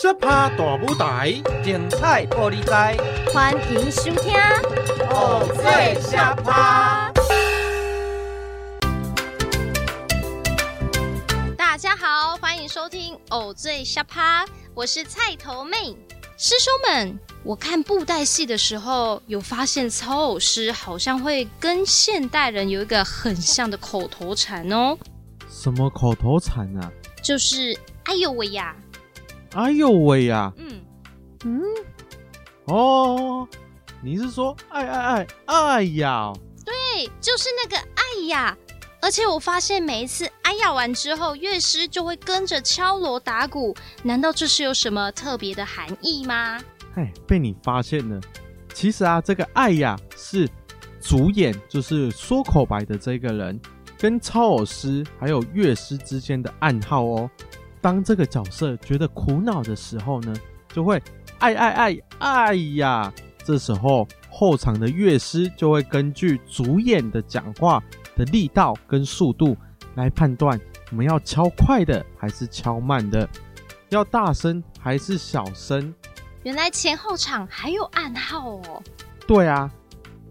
小趴大舞台，精彩玻璃台，欢迎收听《偶最小趴》。大家好，欢迎收听《偶最小趴》，我是菜头妹。师兄们，我看布袋戏的时候，有发现操偶师好像会跟现代人有一个很像的口头禅哦。什么口头禅啊？就是“哎呦喂呀”。哎呦喂呀！嗯嗯，哦，你是说哎哎哎哎呀？对，就是那个哎呀！而且我发现每一次哎呀完之后，乐师就会跟着敲锣打鼓，难道这是有什么特别的含义吗？哎，被你发现了。其实啊，这个哎呀是主演，就是说口白的这个人，跟操偶师还有乐师之间的暗号哦。当这个角色觉得苦恼的时候呢，就会哎哎哎哎呀！这时候后场的乐师就会根据主演的讲话的力道跟速度来判断我们要敲快的还是敲慢的，要大声还是小声。原来前后场还有暗号哦。对啊，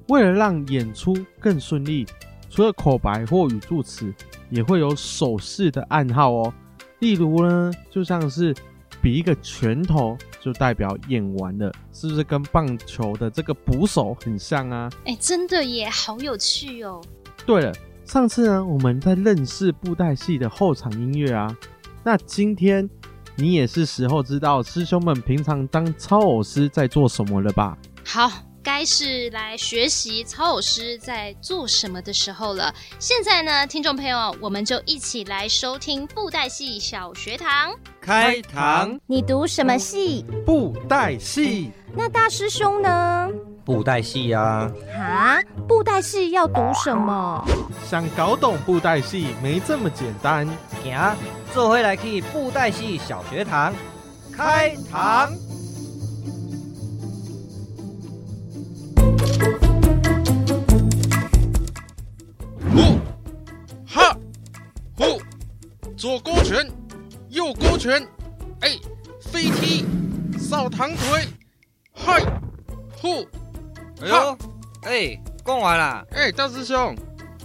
为了让演出更顺利，除了口白或语助词，也会有手势的暗号哦。例如呢，就像是比一个拳头，就代表演完了，是不是跟棒球的这个捕手很像啊？哎、欸，真的耶，好有趣哦。对了，上次呢，我们在认识布袋戏的后场音乐啊，那今天你也是时候知道师兄们平常当超偶师在做什么了吧？好。该是来学习曹老师在做什么的时候了。现在呢，听众朋友，我们就一起来收听布袋戏小学堂。开堂，你读什么戏？布袋戏。那大师兄呢？布袋戏呀。啊，布袋戏要读什么？想搞懂布袋戏没这么简单。行，这回来去布袋戏小学堂。开堂。左勾拳，右勾拳，哎，飞踢，扫堂腿，嗨呼，哎呦，哎，讲完了，哎，大师兄，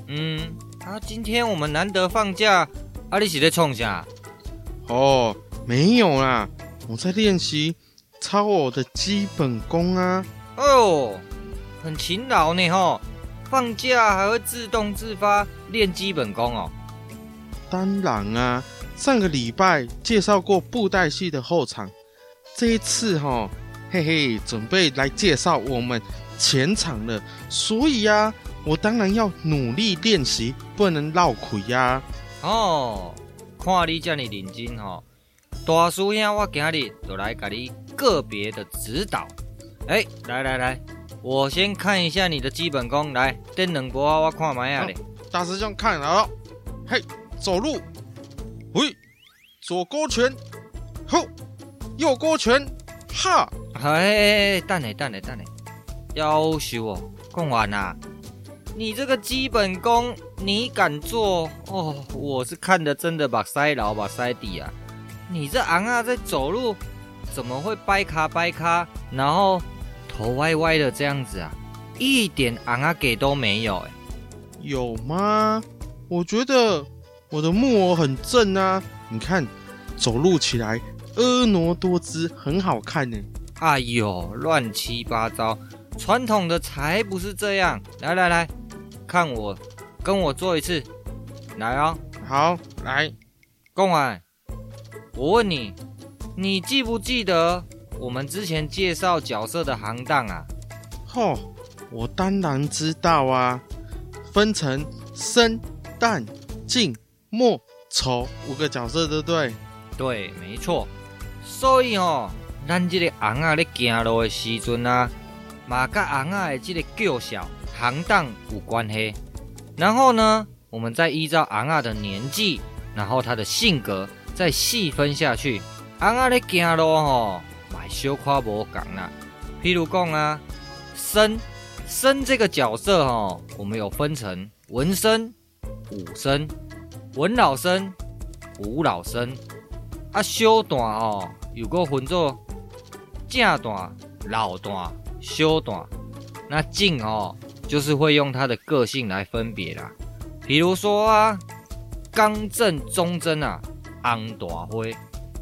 嗯，啊，今天我们难得放假，啊，你是在冲啥？哦，没有啦，我在练习操偶的基本功啊。哦，很勤劳呢，吼。放假还会自动自发练基本功哦？当然啊，上个礼拜介绍过布袋戏的后场，这一次哈、哦，嘿嘿，准备来介绍我们前场了。所以啊，我当然要努力练习，不能落亏呀。哦，看你这么认真哦，大师兄，我今日就来给你个别的指导。哎，来来来。我先看一下你的基本功，来，电两波啊，我看买下嘞。大师兄看了，嘿，走路，喂，左勾拳，吼，右勾拳，哈，哎，等嘞等嘞等下，夭寿哦，讲完啦。你这个基本功你敢做哦？我是看的真的把塞牢把塞底啊。你这昂啊在走路，怎么会掰卡掰卡，然后？头歪歪的这样子啊，一点昂啊给都没有哎，有吗？我觉得我的木偶很正啊，你看走路起来婀娜多姿，很好看呢。哎呦，乱七八糟，传统的才不是这样。来来来，看我，跟我做一次，来哦。好，来，贡丸，我问你，你记不记得？我们之前介绍角色的行当啊，吼，我当然知道啊，分成生、旦、净、莫愁五个角色，对不对？对，没错。所以哦，咱这个昂啊在行路的时阵啊，嘛跟昂啊的这个叫小行当有关系。然后呢，我们再依照昂啊的年纪，然后他的性格，再细分下去。昂啊在行路吼。买小夸无讲啦，譬如讲啊，生生这个角色哦，我们有分成文生、武生、文老生、武老生啊。小段哦，有个分作正段、老段、小段。那静哦，就是会用他的个性来分别啦。比如说啊，刚正忠贞啊，红大花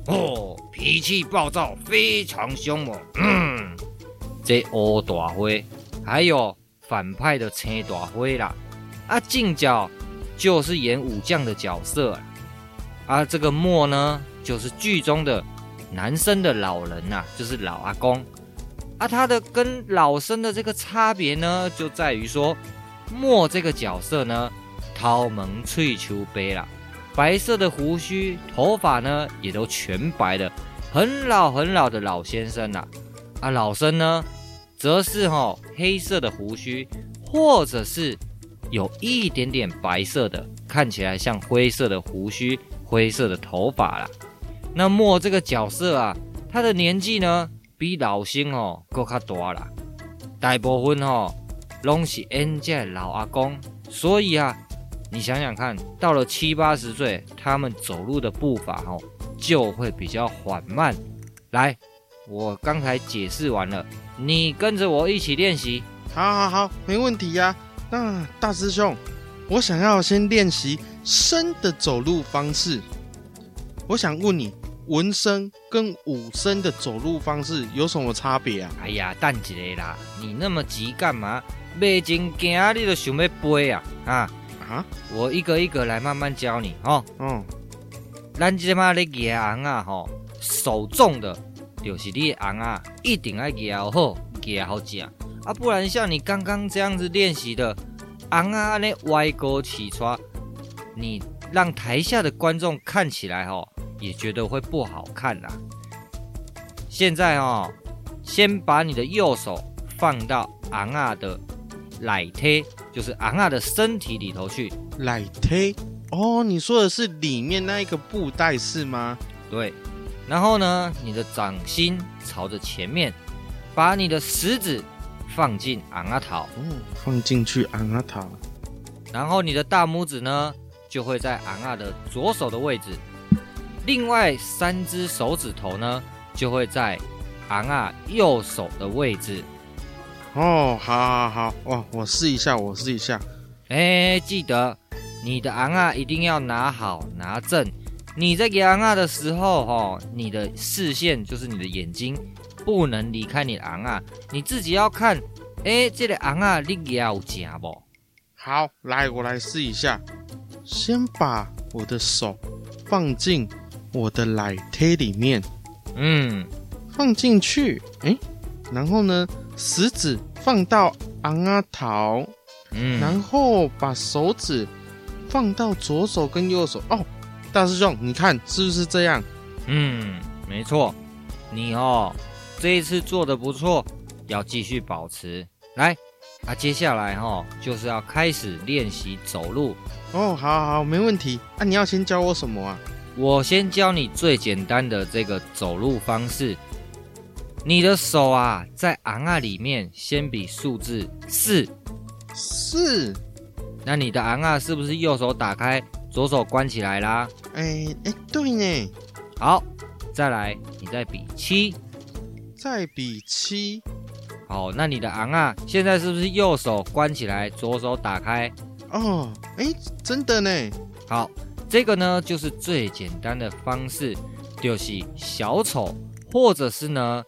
哦，脾气暴躁，非常凶猛。嗯，这乌大花，还有反派的青大花啦。啊，静角就是演武将的角色啊。啊，这个莫呢，就是剧中的男生的老人呐、啊，就是老阿公。啊，他的跟老生的这个差别呢，就在于说，莫这个角色呢，头毛喙须白啦，白色的胡须，头发呢也都全白的，很老很老的老先生啦。啊，老生呢，则是哈、黑色的胡须，或者是有一点点白色的，看起来像灰色的胡须、灰色的头发啦。那莫这个角色啊，他的年纪呢？比老星哦，更加大啦。大部分哦，拢是演这老阿公，所以啊，你想想看，到了七八十岁，他们走路的步伐哦，就会比较缓慢。来，我刚才解释完了，你跟着我一起练习。好，好，好，没问题呀、啊。那大师兄，我想要先练习生的走路方式。我想问你。文身跟武生的走路方式有什么差别啊？哎呀，等一下啦，你那么急干嘛？没正经你就想要飞啊？啊啊！我一个一个来慢慢教你哦。嗯，咱这马咧压红啊，吼，手重的，就是你的红啊，一定要压好，压好正啊，不然像你刚刚这样子练习的，昂啊，那歪勾起穿，你让台下的观众看起来哦。也觉得会不好看啦。现在哦，先把你的右手放到昂啊的奶贴，就是昂啊的身体里头去。奶贴哦，你说的是里面那一个布袋是吗？对。然后呢，你的掌心朝着前面，把你的食指放进昂啊头，嗯，放进去昂啊头。然后你的大拇指呢，就会在昂啊的左手的位置。另外三只手指头呢，就会在昂啊右手的位置。哦，好，好，好，哇，我试一下，我试一下。哎，记得你的昂啊一定要拿好拿正。你在给昂啊的时候，哦，你的视线就是你的眼睛，不能离开你的昂啊。你自己要看，哎，这个昂啊你要夹不？好，来，我来试一下。先把我的手放进。我的奶贴里面，嗯，放进去，哎，然后呢，食指放到昂啊头，嗯，然后把手指放到左手跟右手。哦，大师兄，你看是不是这样？嗯，没错，你哦，这一次做的不错，要继续保持。来，啊，接下来哈、哦，就是要开始练习走路。哦，好好好，没问题。啊，你要先教我什么啊？我先教你最简单的这个走路方式。你的手啊，在昂啊里面先比数字四，四。那你的昂啊是不是右手打开，左手关起来啦？哎哎，对呢。好，再来，你再比七，再比七。好，那你的昂啊，现在是不是右手关起来，左手打开？哦，哎，真的呢。好。这个呢，就是最简单的方式，就是小丑或者是呢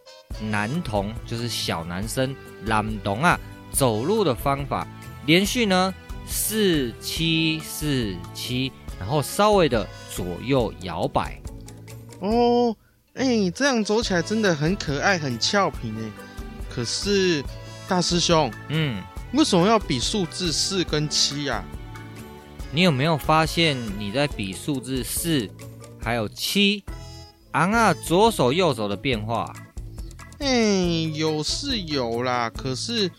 男童，就是小男生男童啊，走路的方法，连续呢四七四七，然后稍微的左右摇摆。哦，哎，这样走起来真的很可爱，很俏皮呢。可是大师兄，嗯，为什么要比数字四跟七呀？你有没有发现你在比数字四，还有七，昂啊左手右手的变化？哎，有是有啦，可是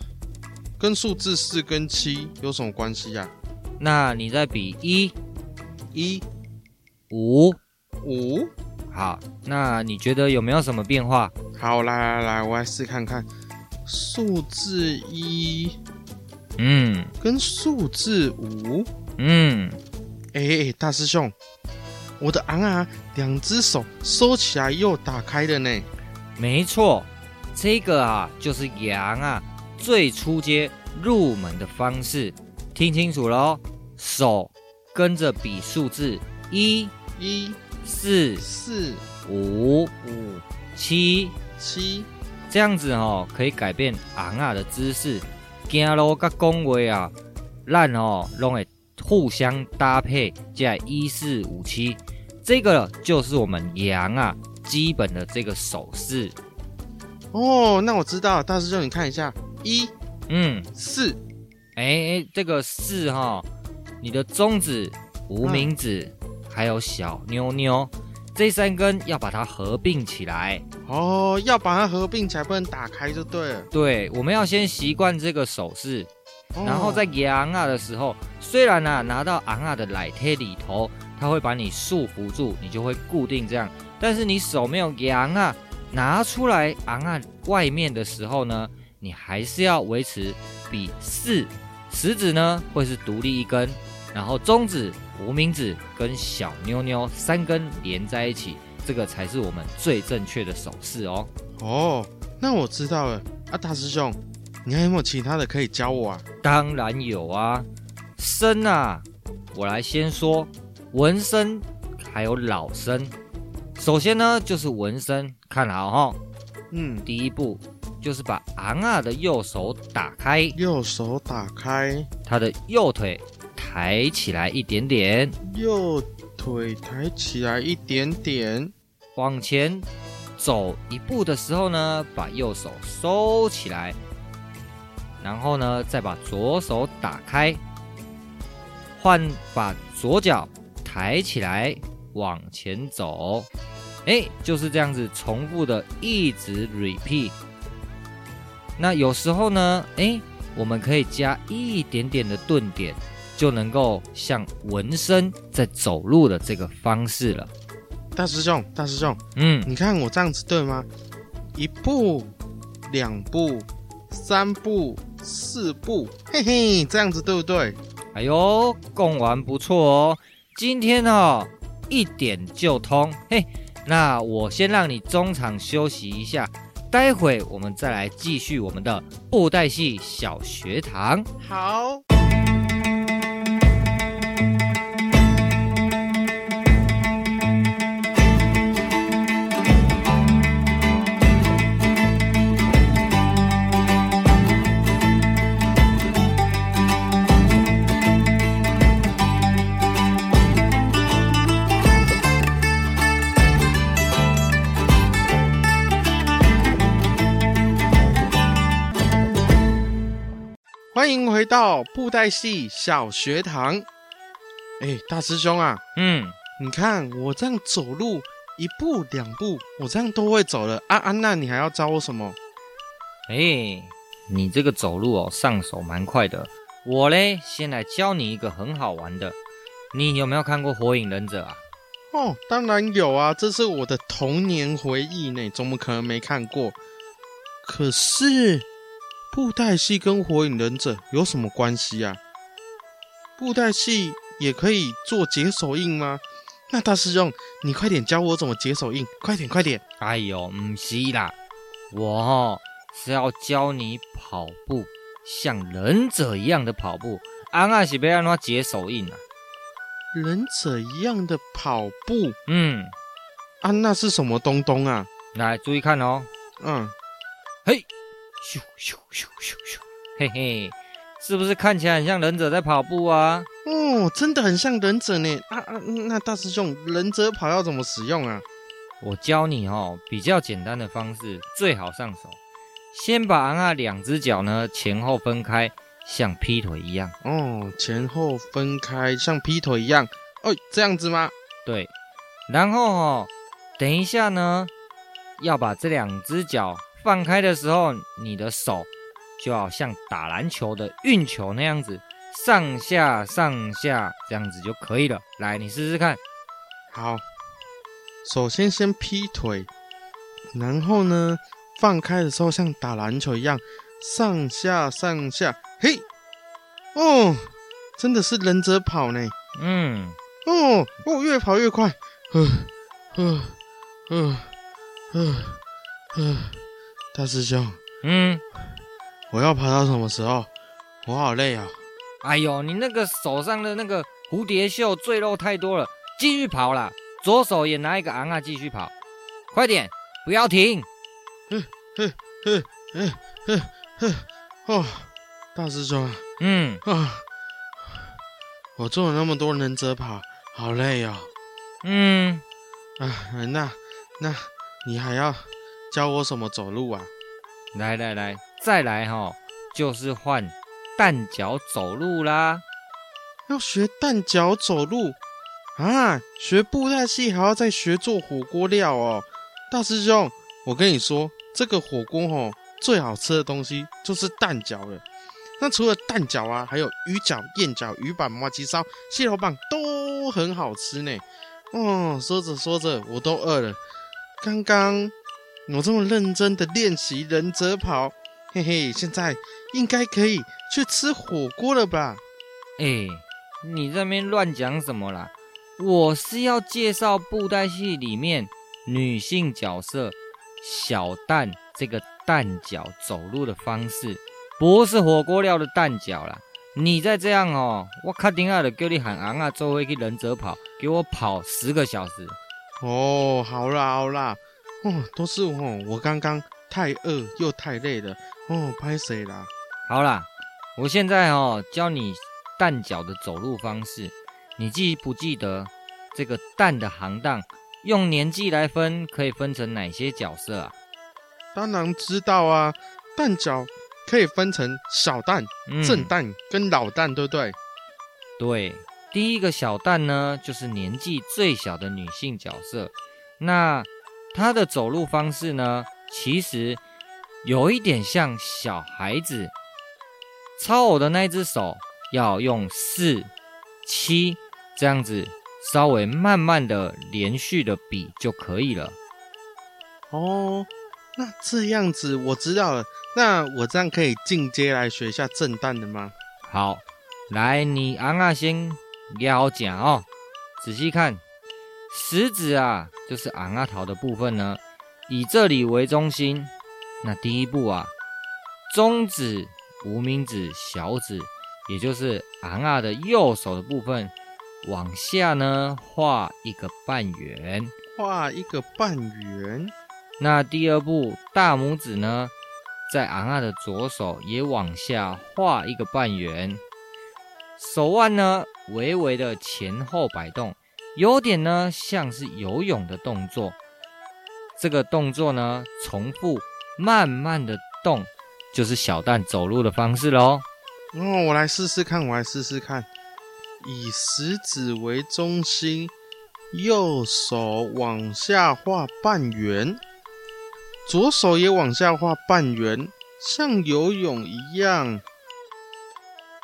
跟数字四跟七有什么关系呀？那你在比一，一，五，五，好，那你觉得有没有什么变化？好，来来来，我来试看看，数字一，嗯，跟数字五。嗯，哎哎，大师兄，我的昂啊，两只手收起来又打开了呢。没错，这个啊就是羊啊最初阶入门的方式。听清楚了哦，手跟着比数字一、一、四、四、五、五、七、七，这样子哦，可以改变昂啊的姿势。走路跟讲话啊，咱哦拢会互相搭配，在一四五七，这个就是我们羊啊基本的这个手势。哦，那我知道，大师兄你看一下，一、嗯、四。哎哎，这个四哈，你的中指、无名指、嗯、还有小妞妞这三根要把它合并起来哦，要把它合并起来，不能打开就对了。对，我们要先习惯这个手势，哦、然后在昂啊的时候，虽然呢、啊、拿到昂啊的奶贴里头，它会把你束缚住，你就会固定这样，但是你手没有昂啊，拿出来昂啊外面的时候呢，你还是要维持比四。食指呢会是独立一根，然后中指、无名指跟小妞妞三根连在一起，这个才是我们最正确的手势哦。哦，那我知道了啊，大师兄，你还有没有其他的可以教我啊？当然有啊，生啊，我来先说纹身还有老生。首先呢就是纹身，看好哈、哦。嗯，第一步。就是把昂啊的右手打开，右手打开，他的右腿抬起来一点点，右腿抬起来一点点，往前走一步的时候呢，把右手收起来，然后呢，再把左手打开，换把左脚抬起来往前走，哎，就是这样子重复的一直 repeat。那有时候呢，哎，我们可以加一点点的顿点，就能够像纹身在走路的这个方式了。大师兄，大师兄，嗯，你看我这样子对吗？一步、两步、三步、四步，嘿嘿，这样子对不对？哎呦，讲完不错哦，今天哦一点就通。嘿，那我先让你中场休息一下。待会我们再来继续我们的布袋戏小学堂。好。欢迎回到布袋戏小学堂。哎，大师兄啊，嗯，你看我这样走路，一步两步，我这样都会走了。啊啊，那你还要教我什么？哎，你这个走路哦，上手蛮快的。我嘞，先来教你一个很好玩的。你有没有看过《火影忍者》啊？哦，当然有啊，这是我的童年回忆呢，怎么可能没看过？可是。布袋戏跟火影忍者有什么关系啊？布袋戏也可以做解手印吗？那大师兄，你快点教我怎么解手印，快点快点！哎呦，唔是啦，我哦是要教你跑步，像忍者一样的跑步。安娜是要安怎解手印啊？忍者一样的跑步？嗯，啊，娜是什么东东啊？来，注意看哦。嗯，嘿。咻咻咻咻咻，嘿嘿，是不是看起来很像忍者在跑步啊？哦，真的很像忍者呢。啊啊，那大师兄，忍者跑要怎么使用啊？我教你哦，比较简单的方式，最好上手。先把啊两只脚呢前后分开，像劈腿一样。哦，前后分开，像劈腿一样。哦，这样子吗？对。然后哦，等一下呢，要把这两只脚。放开的时候，你的手就要像打篮球的运球那样子，上下上下这样子就可以了。来，你试试看。好，首先先劈腿，然后呢，放开的时候像打篮球一样，上下上下。嘿，哦，真的是忍者跑呢。嗯，哦，哦，越跑越快。呃呃呃呃呃，大师兄，嗯，我要爬到什么时候？我好累啊！哎呦，你那个手上的那个蝴蝶袖赘肉太多了，继续跑啦！左手也拿一个昂啊，继续跑，快点，不要停！嗯嗯嗯嗯嗯嗯，哦，大师兄，嗯啊，我做了那么多忍者跑，好累哦。嗯，啊，那那你还要教我什么走路啊？来来来，再来哈，就是换蛋脚走路啦。要学蛋脚走路啊？学布袋戏还要再学做火锅料哦。大师兄，我跟你说，这个火锅哦，最好吃的东西就是蛋饺了。那除了蛋饺啊，还有鱼饺、燕饺、鱼板、麻吉烧、蟹肉棒都很好吃呢。哦，说着说着，我都饿了。刚刚我这么认真的练习忍者跑，嘿嘿，现在应该可以去吃火锅了吧？哎，你这边乱讲什么啦？我是要介绍布袋戏里面女性角色小蛋这个蛋脚走路的方式，不是火锅料的蛋脚啦。你再这样哦，我卡定要的叫你喊昂啊，周围去忍者跑，给我跑十个小时。哦，好啦好啦，哦，都是哦，我刚刚太饿又太累了，哦，拍谁啦？好啦，我现在哦教你蛋脚的走路方式，你记不记得这个蛋的行当用年纪来分，可以分成哪些角色啊？当然知道啊，蛋脚。可以分成小蛋、正蛋跟老蛋，对不对？对，第一个小蛋呢，就是年纪最小的女性角色。那她的走路方式呢，其实有一点像小孩子。操偶的那只手要用四、七这样子，稍微慢慢的、连续的比就可以了。哦。那这样子我知道了，那我这样可以进阶来学一下震旦的吗？好，来，你昂啊先要讲哦，仔细看，食指啊就是昂啊桃的部分呢，以这里为中心。那第一步啊，中指、无名指、小指，也就是昂啊的右手的部分，往下呢画一个半圆，画一个半圆。那第二步，大拇指呢，在昂啊的左手也往下画一个半圆，手腕呢微微的前后摆动，有点呢像是游泳的动作。这个动作呢，重复慢慢的动，就是小蛋走路的方式喽。哦，我来试试看，我来试试看，以食指为中心，右手往下画半圆。左手也往下画半圆，像游泳一样。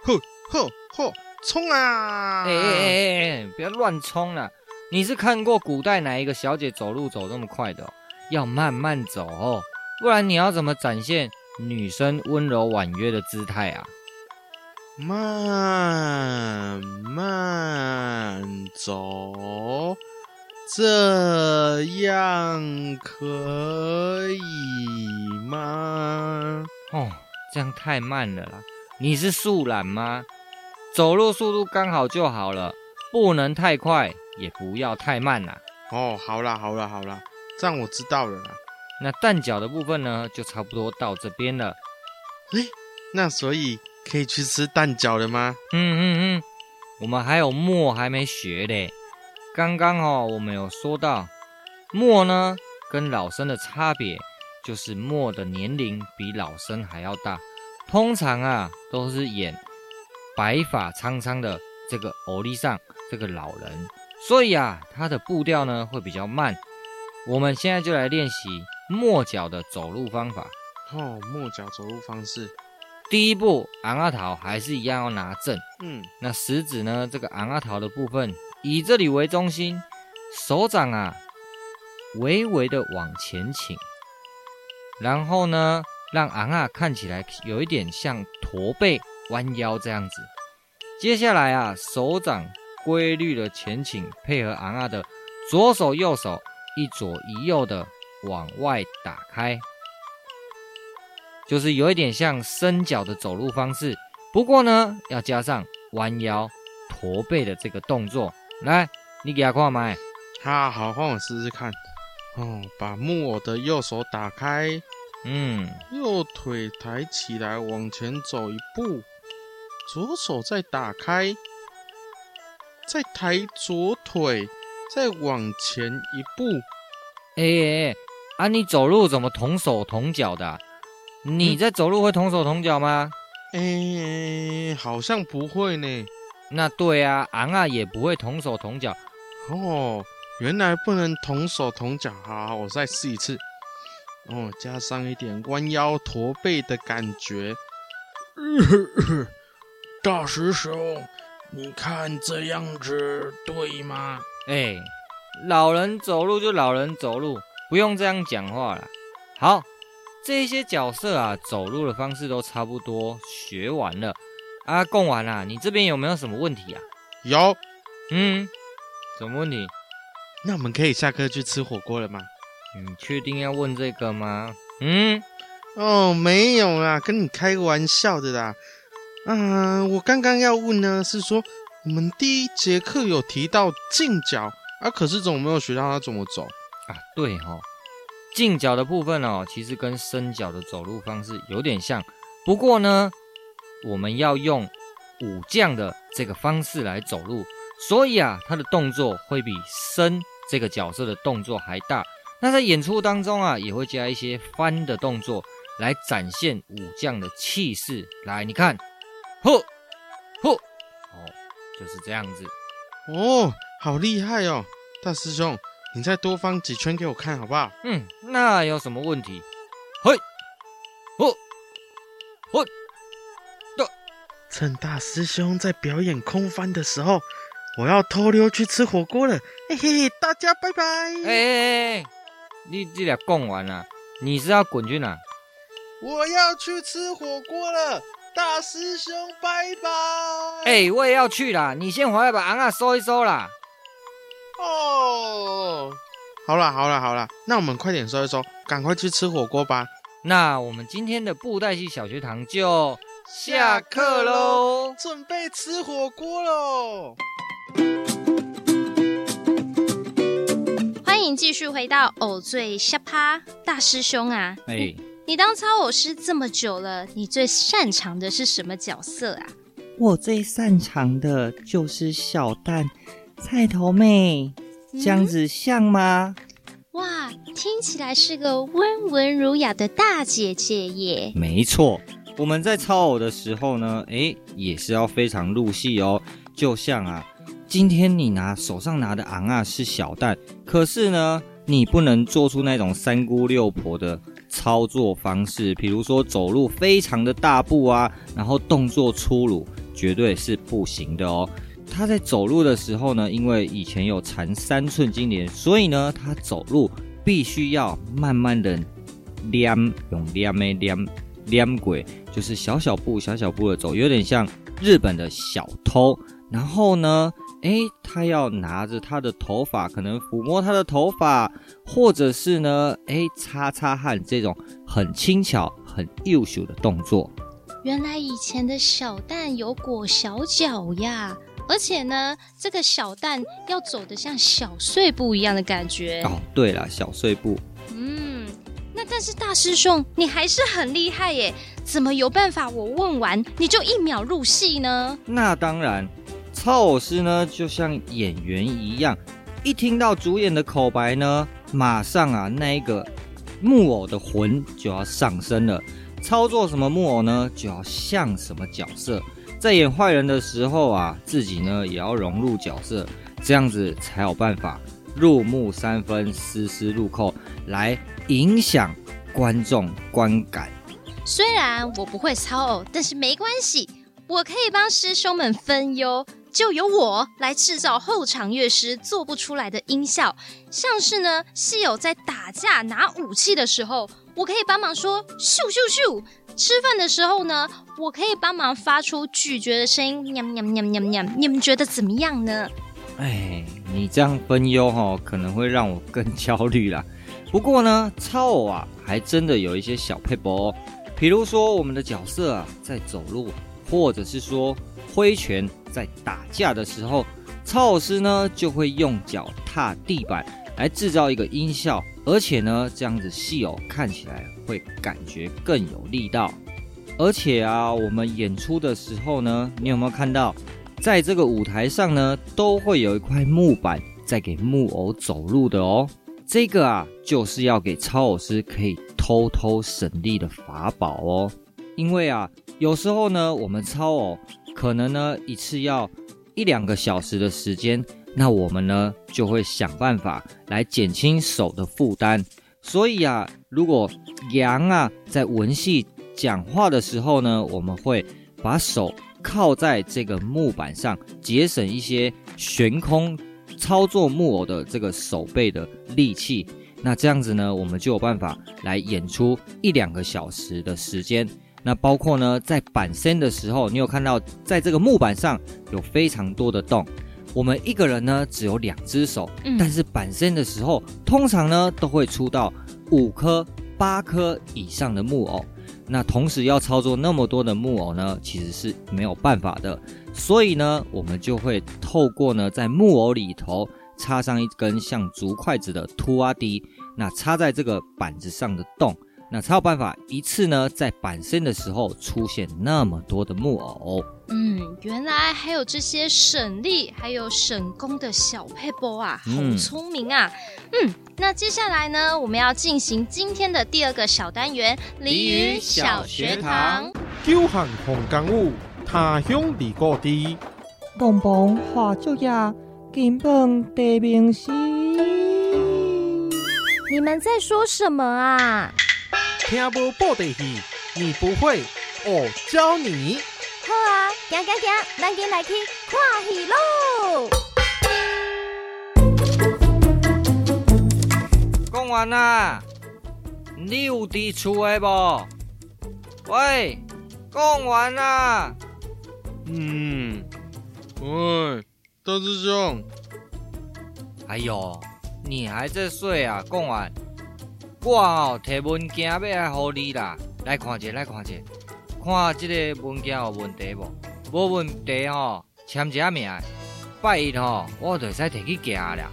吼吼吼，冲啊！哎哎哎哎，不要乱冲了！你是看过古代哪一个小姐走路走那么快的？要慢慢走哦，不然你要怎么展现女生温柔婉约的姿态啊？慢慢走。这样可以吗？哦，这样太慢了啦！你是树懒吗？走路速度刚好就好了，不能太快，也不要太慢啦。哦，好啦，好啦，好啦，这样我知道了啦。那蛋饺的部分呢，就差不多到这边了。诶，那所以可以去吃蛋饺了吗？嗯嗯嗯，我们还有墨还没学嘞。刚刚哦，我们有说到墨呢，跟老生的差别就是墨的年龄比老生还要大，通常啊都是演白发苍苍的这个欧利桑这个老人，所以啊他的步调呢会比较慢。我们现在就来练习末脚的走路方法。哦，末脚走路方式，第一步昂阿桃还是一样要拿正，嗯，那食指呢这个昂阿桃的部分。以这里为中心，手掌啊，微微的往前倾，然后呢，让昂啊看起来有一点像驼背、弯腰这样子。接下来啊，手掌规律的前倾，配合昂啊的左手右手一左一右的往外打开，就是有一点像伸脚的走路方式。不过呢，要加上弯腰、驼背的这个动作。来，你给他看麦。他好，换我试试看。哦，把木偶的右手打开，嗯，右腿抬起来往前走一步，左手再打开，再抬左腿，再往前一步。哎哎哎，啊，你走路怎么同手同脚的啊？你在走路会同手同脚吗？哎，好像不会呢。那对啊，昂啊也不会同手同脚。哦，原来不能同手同脚。好，好，我再试一次。哦，加上一点弯腰驼背的感觉。大师兄，你看这样子对吗？哎，老人走路就老人走路，不用这样讲话了。好。这些角色啊，走路的方式都差不多，学完了啊，供完了。你这边有没有什么问题啊？有，嗯，什么问题？那我们可以下课去吃火锅了吗？你确定要问这个吗？嗯，哦，没有啦，跟你开个玩笑的啦。啊，我刚刚要问呢，是说我们第一节课有提到劲脚啊，可是怎么没有学到他怎么走啊？对哈、哦。劲脚的部分哦，其实跟伸脚的走路方式有点像，不过呢，我们要用武将的这个方式来走路，所以啊，他的动作会比伸这个角色的动作还大。那在演出当中啊，也会加一些翻的动作来展现武将的气势。来，你看，呵，呵，哦，就是这样子。哦，好厉害哦，大师兄。你再多放几圈给我看好不好？嗯，那有什么问题？嘿，哦，哦，的。趁大师兄在表演空翻的时候，我要偷溜去吃火锅了。嘿嘿，大家拜拜。哎哎哎，你这俩讲完了，你是要滚去哪？我要去吃火锅了，大师兄拜拜。哎，我也要去啦，你先回来把昂啊收一收啦。哦，好啦好啦好啦，那我们快点收一收，赶快去吃火锅吧。那我们今天的布袋戏小学堂就下课喽，准备吃火锅喽。欢迎继续回到偶醉瞎趴大师兄啊！哎、欸，你当操偶师这么久了，你最擅长的是什么角色啊？我最擅长的就是小蛋。菜头妹，这样子像吗？嗯？哇，听起来是个温文儒雅的大姐姐耶。没错，我们在操偶的时候呢，诶，也是要非常入戏哦。就像啊，今天你拿手上拿的昂啊是小蛋，可是呢，你不能做出那种三姑六婆的操作方式，比如说走路非常的大步啊，然后动作粗鲁，绝对是不行的哦。他在走路的时候呢，因为以前有缠三寸金莲，所以呢，他走路必须要慢慢的练，用练没练练轨，就是小小步、小小步的走，有点像日本的小偷。然后呢，诶，他要拿着他的头发，可能抚摸他的头发，或者是呢，诶，擦擦汗，这种很轻巧、很幼秀的动作。原来以前的小蛋有裹小脚呀。而且呢，这个小蛋要走的像小碎步一样的感觉哦。对了，小碎步。嗯，那但是大师兄，你还是很厉害耶！怎么有办法？我问完你就一秒入戏呢？那当然，操偶师呢就像演员一样，一听到主演的口白呢，马上啊那一个木偶的魂就要上身了。操作什么木偶呢，就要像什么角色。在演坏人的时候啊，自己呢也要融入角色，这样子才有办法入木三分，丝丝入扣，来影响观众观感。虽然我不会操偶，但是没关系，我可以帮师兄们分忧，就由我来制造后场乐师做不出来的音效，像是呢，戏友在打架拿武器的时候，我可以帮忙说咻咻咻。吃饭的时候呢，我可以帮忙发出咀嚼的声音，喵喵喵喵喵，你们觉得怎么样呢？哎，你这样分忧哈，可能会让我更焦虑啦。不过呢，超偶啊，还真的有一些小撇步哦。比如说，我们的角色啊，在走路，或者是说挥拳在打架的时候，超偶师呢就会用脚踏地板来制造一个音效，而且呢，这样子戏偶看起来会感觉更有力道。而且啊，我们演出的时候呢，你有没有看到，在这个舞台上呢，都会有一块木板在给木偶走路的哦。这个啊，就是要给超偶师可以偷偷省力的法宝哦。因为啊，有时候呢，我们超偶可能呢一次要一两个小时的时间，那我们呢就会想办法来减轻手的负担。所以啊，如果羊啊在文戏讲话的时候呢，我们会把手靠在这个木板上，节省一些悬空。操作木偶的这个手背的力气，那这样子呢，我们就有办法来演出一两个小时的时间。那包括呢，在板身的时候，你有看到在这个木板上有非常多的洞。我们一个人呢只有两只手，嗯，但是板身的时候，通常呢都会出到五颗、八颗以上的木偶。那同时要操作那么多的木偶呢，其实是没有办法的。所以呢，我们就会透过呢，在木偶里头插上一根像竹筷子的凸啊滴，那插在这个板子上的洞，那才有办法一次呢，在板身的时候出现那么多的木偶。嗯，原来还有这些省力还有省工的小配波啊，好聪明啊！嗯，嗯，那接下来呢，我们要进行今天的第二个小单元——俚语小学堂。久旱逢甘雨。他乡离故知，东风化作业，金榜题名时。你们在说什么啊？听无布袋戏，你不会，我教你。好啊，行行行，咱今来去看戏喽。讲完啦，你有伫厝诶无？喂，讲完啦。嗯，喂，大师兄，哎呦，你还在睡啊？讲完，我哦，摕文件要来给你啦，来看一下，来看一下，看这个文件有问题无？无问题哦，签一下名，拜一哦，我就使提去寄了。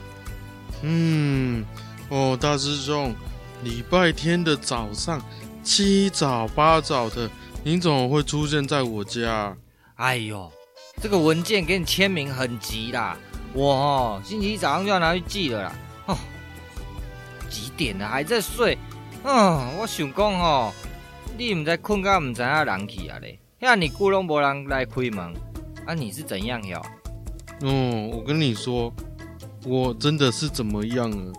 嗯，哦，大师兄，礼拜天的早上七早八早的，您怎么会出现在我家？哎呦，这个文件给你签名很急啦，我哦星期一早上就要拿去寄了啦。哦，几点了还在睡？嗯、哦，我想讲哦，你唔知困觉唔知影人去啊咧？遐尼久拢无人来开门，啊你是怎样哟？哦，我跟你说，我真的是怎么样了？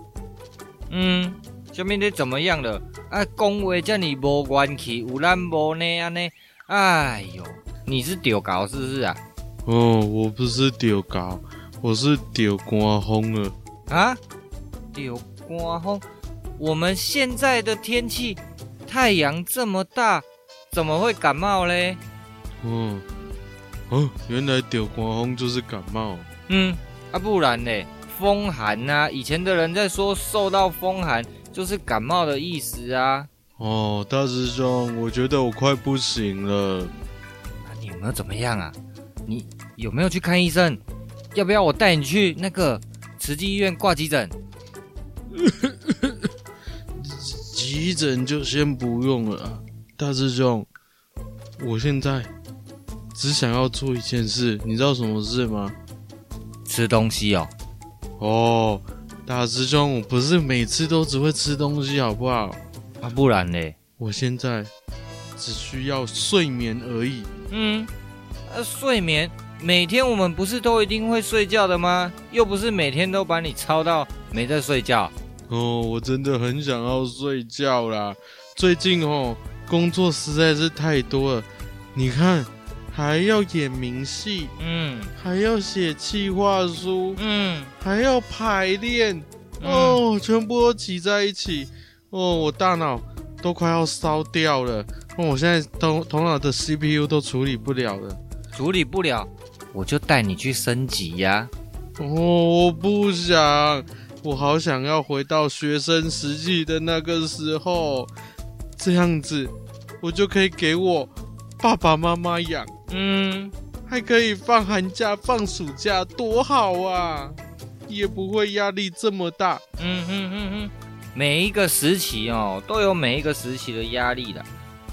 嗯，下面你怎么样了？啊，讲话叫你无元气，有咱无呢安尼？哎呦！你是丢搞是不是啊？哦，我不是丢搞，我是丢刮风了。啊？丢寒风？我们现在的天气，太阳这么大，怎么会感冒嘞？哦，哦，原来丢刮风就是感冒。嗯，啊，不然呢？风寒呐、啊，以前的人在说受到风寒就是感冒的意思啊。哦，大师兄，我觉得我快不行了。有没有怎么样啊？你有没有去看医生？要不要我带你去那个慈济医院挂急诊？急诊就先不用了，大师兄，我现在只想要做一件事，你知道什么事吗？吃东西哦。哦，大师兄，我不是每次都只会吃东西，好不好？啊，不然呢？我现在只需要睡眠而已。嗯，呃，睡眠，每天我们不是都一定会睡觉的吗？又不是每天都把你操到没在睡觉。哦，我真的很想要睡觉啦。最近哦，工作实在是太多了。你看，还要演明戏，嗯，还要写企划书，嗯，还要排练，哦，嗯，全部都挤在一起。哦，我大脑都快要烧掉了。我现在头头脑的 CPU 都处理不了了，处理不了，我就带你去升级呀。哦，我不想，我好想要回到学生时期的那个时候，这样子我就可以给我爸爸妈妈养，嗯，还可以放寒假、放暑假，多好啊！也不会压力这么大。嗯嗯嗯嗯，每一个时期哦，都有每一个时期的压力的。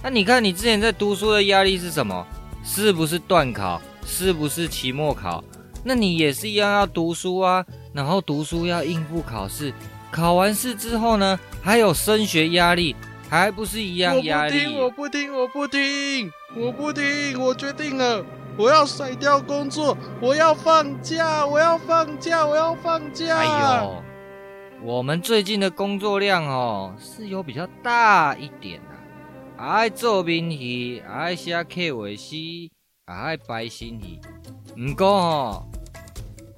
那你看，你之前在读书的压力是什么？是不是段考？是不是期末考？那你也是一样要读书啊，然后读书要应付考试。考完试之后呢，还有升学压力，还不是一样压力？我不听，我不听，我不听，我不听，我决定了。我要甩掉工作，我要放假，我要放假，我要放假。哎呦，我们最近的工作量哦，是有比较大一点的，爱做编辑，爱写客户诗，爱摆新戏。不过哦，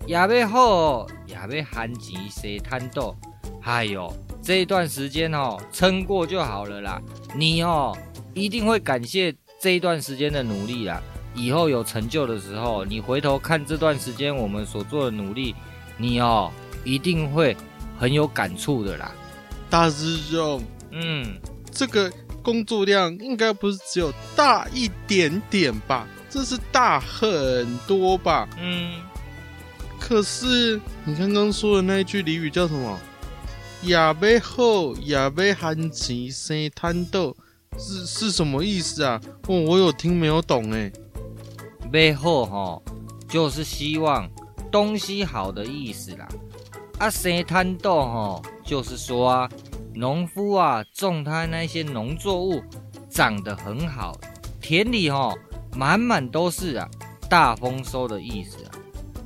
也要好，也要含钱洗贪豆。哎呦，这一段时间哦，撑过就好了啦。你哦，一定会感谢这一段时间的努力啦。以后有成就的时候，你回头看这段时间我们所做的努力，你哦一定会很有感触的啦。大师兄，嗯，这个工作量应该不是只有大一点点吧？这是大很多吧？嗯。可是你刚刚说的那一句俚语叫什么？也要好，也要含钱生贪豆，是是什么意思啊？哦，我有听没有懂哎。背后哈，就是希望东西好的意思啦。啊，生贪豆哈，就是说啊，农夫啊种他那些农作物长得很好，田里哈满满都是啊，大丰收的意思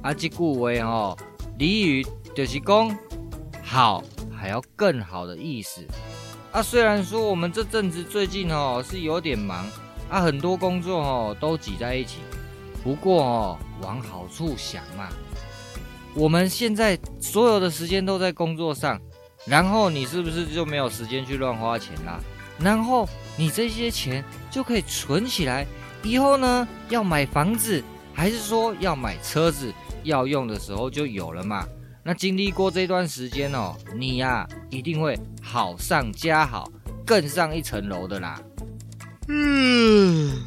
啊。啊，这句话哈，俚语就是讲好还要更好的意思。啊，虽然说我们这阵子最近哦是有点忙啊，很多工作哦都挤在一起。不过哦，往好处想嘛，我们现在所有的时间都在工作上，然后你是不是就没有时间去乱花钱啦？然后你这些钱就可以存起来，以后呢要买房子，还是说要买车子，要用的时候就有了嘛？那经历过这段时间哦，你呀、啊、一定会好上加好，更上一层楼的啦。嗯。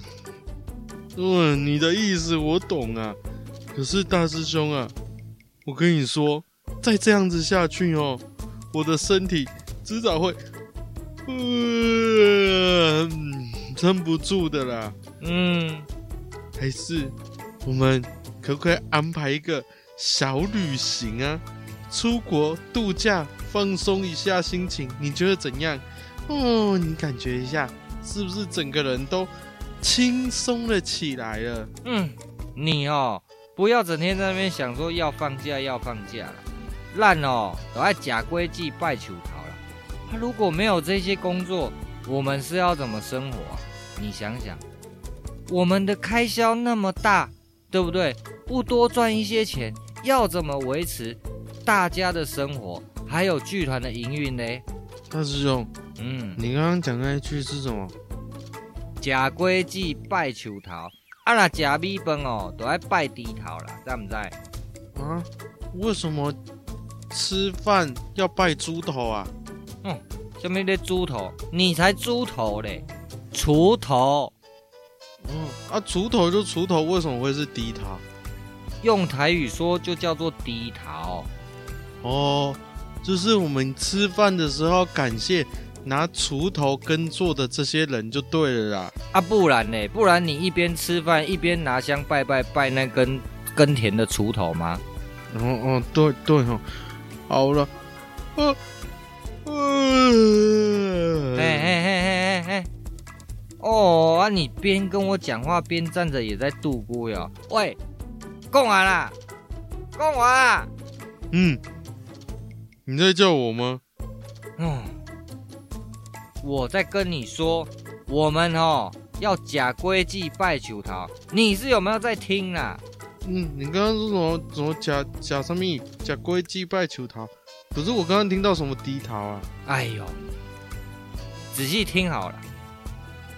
嗯，你的意思我懂啊，可是大师兄啊，我跟你说，再这样子下去哦，我的身体迟早会，嗯，撑不住的啦。嗯，还是我们可不可以安排一个小旅行啊？出国度假，放松一下心情，你觉得怎样？哦，你感觉一下，是不是整个人都？轻松了起来了。嗯，你哦，不要整天在那边想说要放假要放假了，烂哦，都爱假规矩拜求桃了。他如果没有这些工作，我们是要怎么生活啊？你想想，我们的开销那么大，对不对？不多赚一些钱，要怎么维持大家的生活，还有剧团的营运呢？大师兄，嗯，你刚刚讲那一句是什么？食果子拜树头，啊！那食米饭哦，都爱拜猪头啦，知唔知？啊？为什么吃饭要拜猪头啊？嗯，什么的猪头？你才猪头嘞！锄头。嗯，啊，锄头就锄头，为什么会是低头？用台语说就叫做低头。哦，就是我们吃饭的时候感谢。拿锄头耕作的这些人就对了啦。啊，不然呢？不然你一边吃饭一边拿香拜拜拜那根耕田的锄头吗？哦哦，对对哦，好了，呃，呃，嘿嘿嘿嘿嘿，哦啊，你边跟我讲话边站着也在度过哟。喂，讲完了，讲完了。嗯，你在叫我吗？嗯。我在跟你说，我们哦要假规矩拜求桃，你是有没有在听啦？嗯，你刚刚说什么？什么假假什么？假规矩拜求桃？可是我刚刚听到什么低桃啊？哎呦，仔细听好了，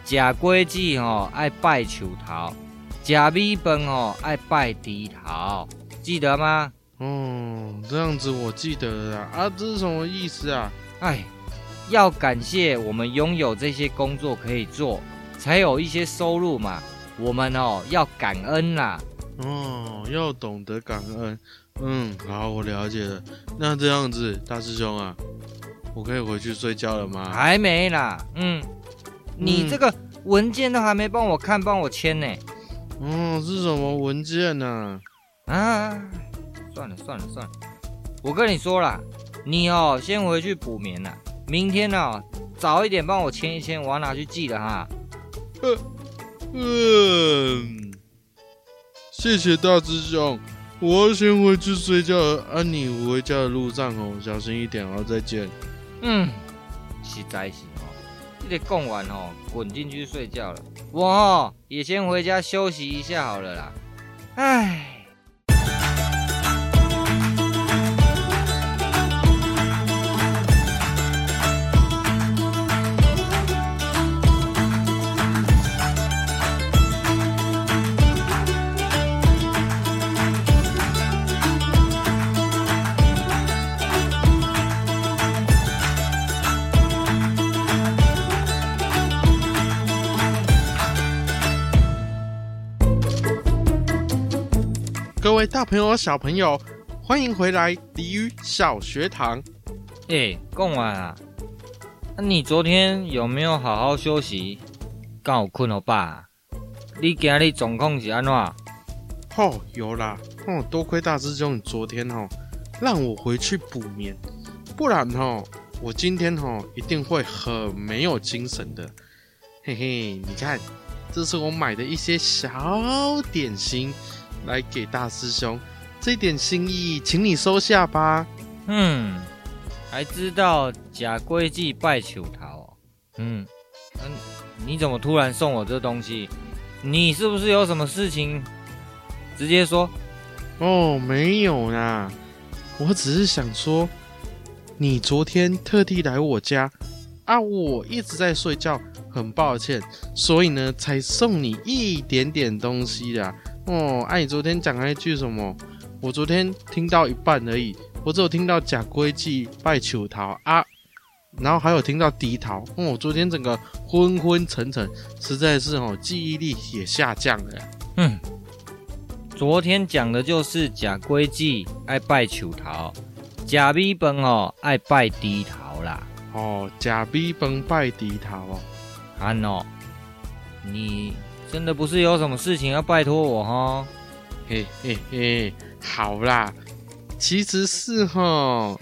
假规矩哦爱拜树头，假米饭哦爱拜低头，记得吗？哦，这样子我记得了啊，这是什么意思啊？哎，要感谢我们拥有这些工作可以做，才有一些收入嘛。我们哦要感恩啦。哦，要懂得感恩。嗯，好，我了解了。那这样子，大师兄啊，我可以回去睡觉了吗？还没啦。嗯，你这个文件都还没帮我看，帮我签呢。哦，是什么文件呢？啊？啊，算了算了算了，我跟你说啦，你哦先回去补眠了，明天哦早一点帮我签一签，我要拿去寄了哈。呃，嗯，谢谢大师兄。我要先回去睡觉了，啊，你回家的路上哦，小心一点哦，再见。嗯，实在是你讲完哦，滚进去睡觉了。我哦也先回家休息一下好了啦。唉。位大朋友、小朋友，欢迎回来鲤鱼小学堂。哎，贡完啊？那你昨天有没有好好休息？刚好困了吧？你今日状况是安怎？哦，有啦。哦，多亏大师兄昨天哦，让我回去补眠，不然哦，我今天哦一定会很没有精神的。嘿嘿，你看，这是我买的一些小点心。来给大师兄这点心意，请你收下吧。嗯，还知道假规矩拜求桃。嗯嗯，你怎么突然送我这东西？你是不是有什么事情？直接说。哦，没有啦，我只是想说，你昨天特地来我家啊，我一直在睡觉，很抱歉，所以呢，才送你一点点东西啦。哦，哎、啊，你昨天讲了一句什么？我昨天听到一半而已，我只有听到假规矩拜求桃啊，然后还有听到低桃。哦，我昨天整个昏昏沉沉，实在是哦，记忆力也下降了。嗯，昨天讲的就是假规矩爱拜求桃，假米饭哦爱拜低桃啦。哦，假米饭拜低桃哦，安哦，你。真的不是有什么事情要拜托我哈？嘿嘿嘿，好啦，其实是哈，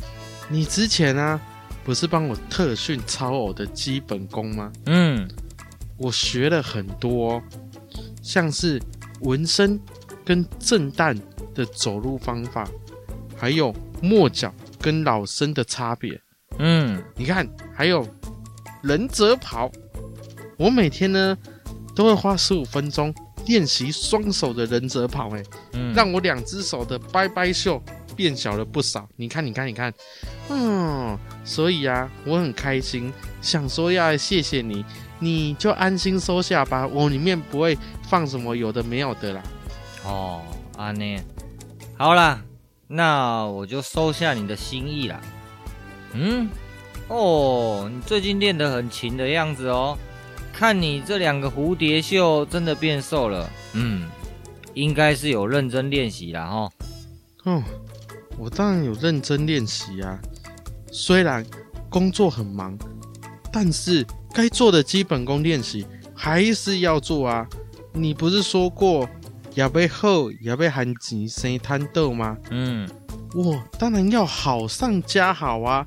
你之前啊，不是帮我特训超偶的基本功吗？嗯，我学了很多，像是纹身跟震旦的走路方法，还有没脚跟老生的差别。嗯，你看，还有忍者跑，我每天呢。都会花十五分钟练习双手的忍者跑，哎，嗯，让我两只手的拜拜袖变小了不少。你看，你看，你看，嗯，所以啊，我很开心，想说要来谢谢你，你就安心收下吧，我里面不会放什么有的没有的啦。哦，阿念，好啦，那我就收下你的心意啦。嗯，哦，你最近练得很勤的样子哦。看你这两个蝴蝶袖真的变瘦了，嗯，应该是有认真练习啦齁。哦，我当然有认真练习啊，虽然工作很忙，但是该做的基本功练习还是要做啊。你不是说过要被厚，要被含钱生贪豆吗？嗯，我当然要好上加好啊，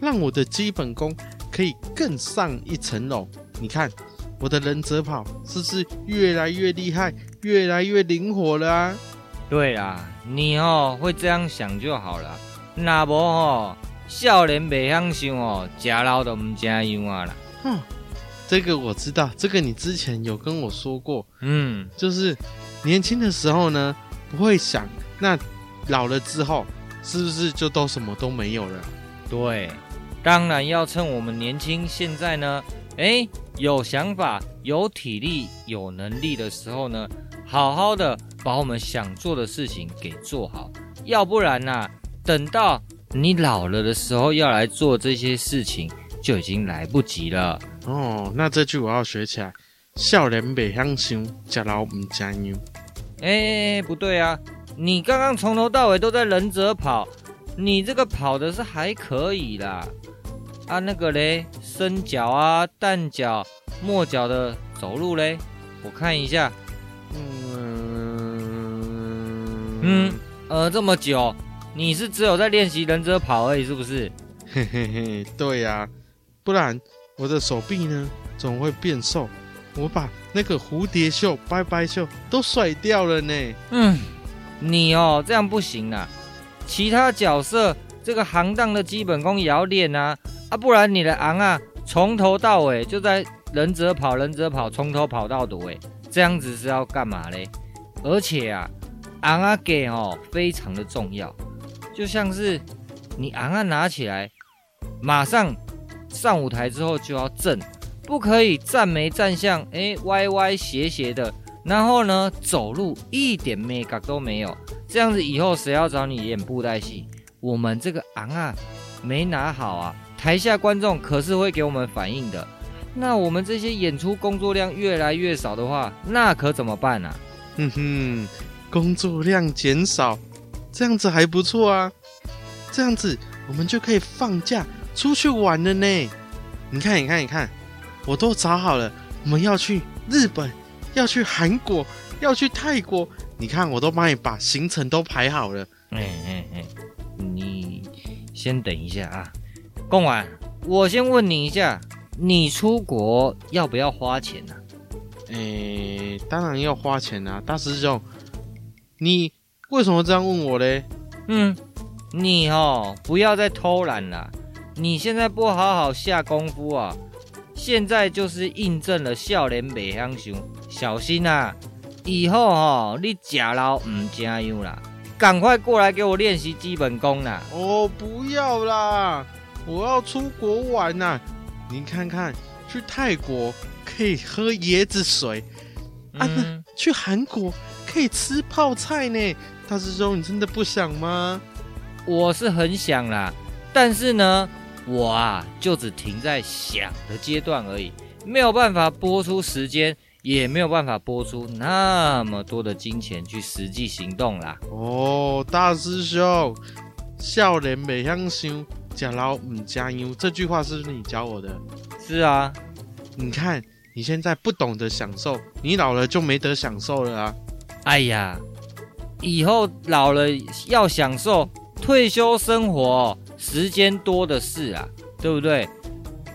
让我的基本功可以更上一层楼。你看，我的忍者跑是不是越来越厉害，越来越灵活了啊？对啦，你哦会这样想就好了。那不哦，少年袂晓想哦，假老都唔加样啊啦。哼，这个我知道，这个你之前有跟我说过。嗯，就是年轻的时候呢，不会想，那老了之后是不是就都什么都没有了？对，当然要趁我们年轻，现在呢。哎，有想法、有体力、有能力的时候呢，好好的把我们想做的事情给做好，要不然呐、啊，等到你老了的时候要来做这些事情，就已经来不及了。哦，那这句我要学起来。少年袂晓想，食老唔食样。哎，不对啊！你刚刚从头到尾都在忍者跑，你这个跑的是还可以啦。啊，那个嘞，伸脚啊、蛋脚、末脚的走路嘞，我看一下。嗯嗯呃，这么久，你是只有在练习忍者跑而已，是不是？嘿嘿嘿，对呀、啊，不然我的手臂呢，总会变瘦。我把那个蝴蝶袖、拜拜袖都甩掉了呢。嗯，你哦这样不行啊。其他角色这个行当的基本功也要练啊，不然你的昂啊从头到尾就在忍者跑、忍者跑，从头跑到尾，这样子是要干嘛嘞？而且啊，昂啊给哦非常的重要，就像是你昂啊拿起来，马上上舞台之后就要正。不可以站没站相，哎，歪歪斜斜的，然后呢，走路一点美感都没有，这样子以后谁要找你演布袋戏？我们这个昂啊，没拿好啊，台下观众可是会给我们反应的。那我们这些演出工作量越来越少的话，那可怎么办啊？哼哼，工作量减少，这样子还不错啊，这样子我们就可以放假出去玩了呢。你看，你看，你看。我都找好了，我们要去日本，要去韩国，要去泰国。你看，我都帮你把行程都排好了。哎哎哎，你先等一下啊，贡丸，我先问你一下，你出国要不要花钱呢？诶，当然要花钱啊，大师兄，你为什么这样问我嘞？嗯，你哦，不要再偷懒了，你现在不好好下功夫啊。现在就是印证了少年袂晓想，小心啊！以后哦，你假老唔食样啦，赶快过来给我练习基本功啦！哦，不要啦，我要出国玩呐！您看看，去泰国可以喝椰子水，嗯、啊，去韩国可以吃泡菜呢。大师兄，你真的不想吗？我是很想啦，但是呢。我啊，就只停在想的阶段而已，没有办法播出时间，也没有办法拨出那么多的金钱去实际行动啦。哦，大师兄，笑脸袂晓想，食老唔加油，这句话是不是你教我的？是啊，你看你现在不懂得享受，你老了就没得享受了啊！哎呀，以后老了要享受退休生活。时间多的是啊，对不对？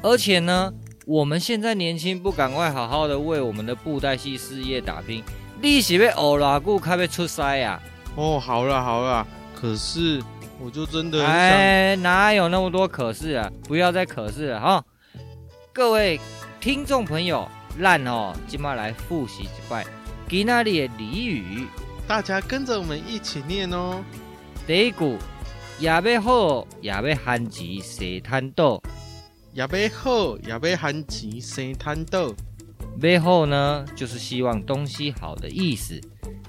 而且呢，我们现在年轻，不赶快好好的为我们的布袋戏事业打拼，利息被偶拉固开被出塞呀！哦，好了好了，可是我就真的哎，哪有那么多可是啊？不要再可是了哈！各位听众朋友，烂哦，今晚来复习一拜吉那里的俚语，大家跟着我们一起念哦。第一句。也要好，也要慳钱生贪倒。也要好，也要慳钱生贪倒。要好呢，就是希望东西好的意思。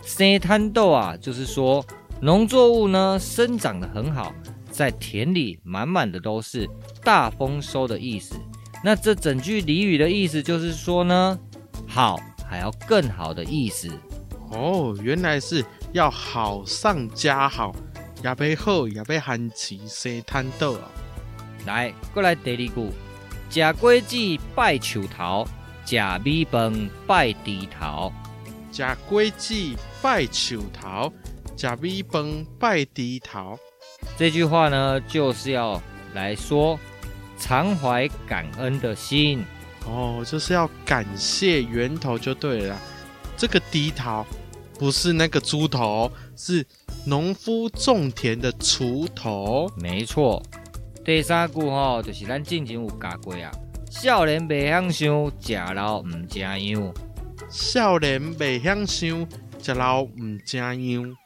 生贪倒啊，就是说农作物呢生长得很好，在田里满满的都是大丰收的意思。那这整句俚语的意思就是说呢，好还要更好的意思。哦，原来是要好上加好。也要好，也要慳钱生贪倒啊！来，过来第二句：吃果子拜树头，假米饭拜猪头。假果子拜树头，吃米崩拜低头。这句话呢，就是要来说常怀感恩的心哦，就是要感谢源头就对了。这个低头不是那个猪头，是。农夫种田的锄头，没错。第三句吼，就是咱之前有教过啊。少年袂晓想，食老唔食样。少年袂晓想，食老唔食样。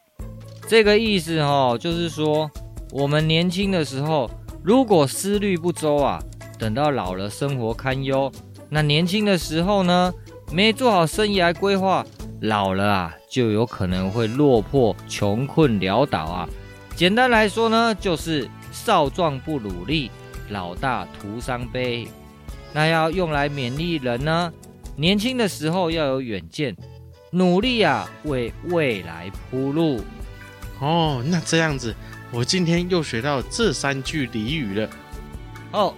这个意思哦，就是说，我们年轻的时候，如果思虑不周啊，等到老了，生活堪忧。那年轻的时候呢，没做好生涯规划，老了啊。就有可能会落魄、穷困潦倒啊！简单来说呢，就是少壮不努力，老大徒伤悲。那要用来勉励人呢，年轻的时候要有远见，努力啊，为未来铺路。哦，那这样子，我今天又学到这三句俚语了。哦，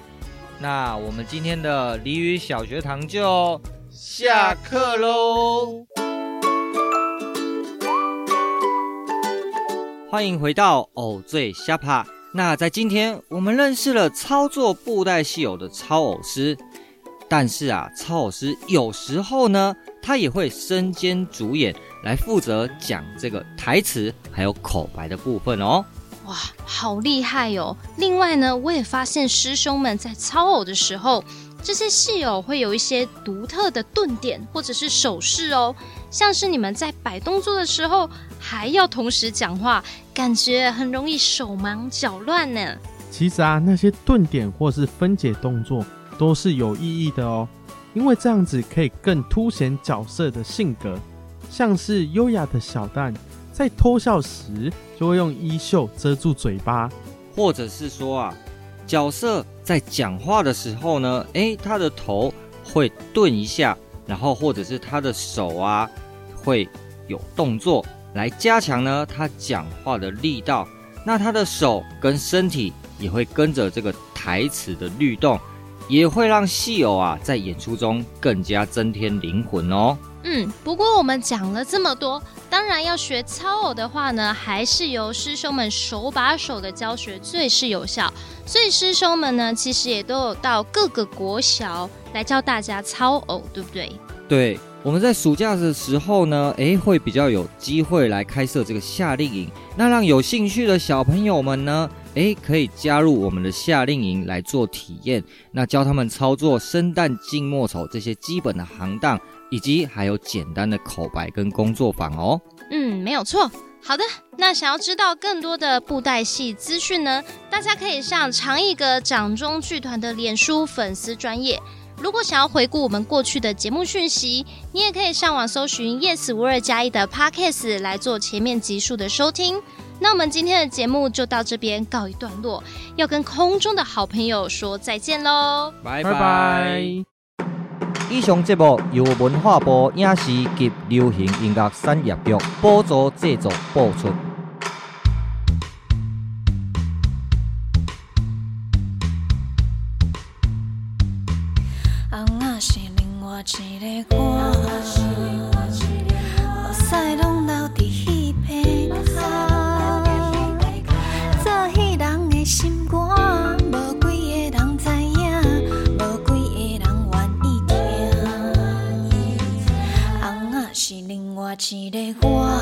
那我们今天的俚语小学堂就下课喽。欢迎回到偶最虾趴。那在今天，我们认识了操作布袋戏偶的操偶师。但是啊，操偶师有时候呢，他也会身兼主演，来负责讲这个台词还有口白的部分哦。哇，好厉害哦！另外呢，我也发现师兄们在操偶的时候，这些戏偶会有一些独特的顿点或者是手势哦，像是你们在摆动作的时候，还要同时讲话，感觉很容易手忙脚乱呢。其实啊，那些顿点或是分解动作。都是有意义的哦，因为这样子可以更凸显角色的性格。像是优雅的小旦，在偷笑时就会用衣袖遮住嘴巴，或者是说啊，角色在讲话的时候呢，诶，他的头会顿一下，然后或者是他的手啊会有动作来加强呢他讲话的力道。那他的手跟身体也会跟着这个台词的律动。也会让戏偶啊在演出中更加增添灵魂哦。嗯，不过我们讲了这么多，当然要学操偶的话呢，还是由师兄们手把手的教学最是有效。所以师兄们呢，其实也都有到各个国小来教大家操偶，对不对？对，我们在暑假的时候呢，诶，会比较有机会来开设这个夏令营，那让有兴趣的小朋友们呢。诶，可以加入我们的夏令营来做体验，那教他们操作生旦净末丑这些基本的行当，以及还有简单的口白跟工作坊哦。嗯，没有错。好的，那想要知道更多的布袋戏资讯呢，大家可以上长一阁掌中剧团的脸书粉丝专业。如果想要回顾我们过去的节目讯息，你也可以上网搜寻 Yes 五二加一的 Podcast 来做前面集数的收听。那我们今天的节目就到这边告一段落，要跟空中的好朋友说再见喽，拜拜。以上节目由文化部影视及流行音乐产业局补助制作播出。一个我，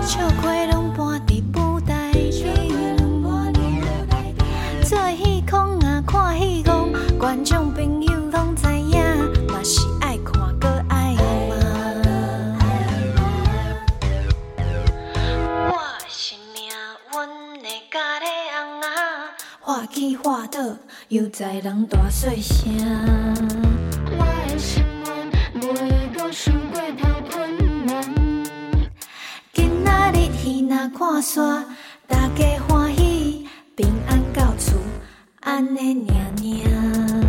笑亏拢搬伫布袋戏，做戏空啊，看戏空，观众朋友拢知影，嘛是爱看搁爱骂。我是命运的家己翁仔，画起画倒，又在人大细声。若看山，大家欢喜；平安到厝，安尼念念。